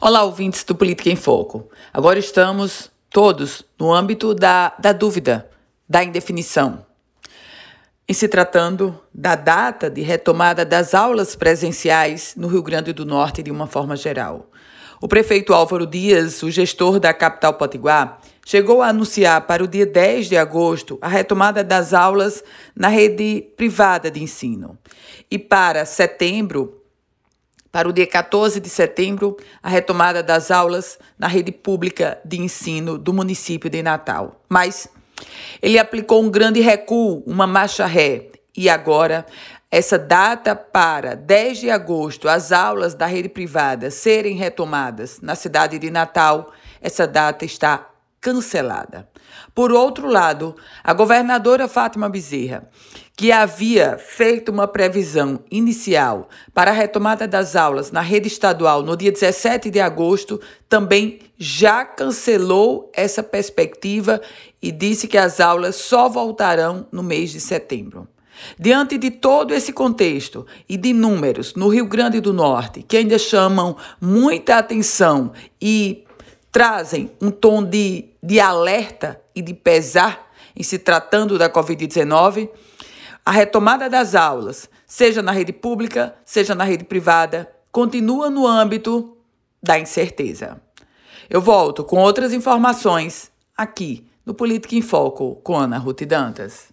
Olá, ouvintes do Política em Foco. Agora estamos todos no âmbito da, da dúvida, da indefinição. Em se tratando da data de retomada das aulas presenciais no Rio Grande do Norte de uma forma geral. O prefeito Álvaro Dias, o gestor da capital potiguar, chegou a anunciar para o dia 10 de agosto a retomada das aulas na rede privada de ensino. E para setembro, para o dia 14 de setembro, a retomada das aulas na rede pública de ensino do município de Natal. Mas ele aplicou um grande recuo, uma marcha ré, e agora essa data para 10 de agosto, as aulas da rede privada serem retomadas na cidade de Natal, essa data está cancelada. Por outro lado, a governadora Fátima Bezerra, que havia feito uma previsão inicial para a retomada das aulas na rede estadual no dia 17 de agosto, também já cancelou essa perspectiva e disse que as aulas só voltarão no mês de setembro. Diante de todo esse contexto e de números no Rio Grande do Norte que ainda chamam muita atenção e trazem um tom de, de alerta e de pesar em se tratando da Covid-19, a retomada das aulas, seja na rede pública, seja na rede privada, continua no âmbito da incerteza. Eu volto com outras informações aqui no Política em Foco com Ana Ruth Dantas.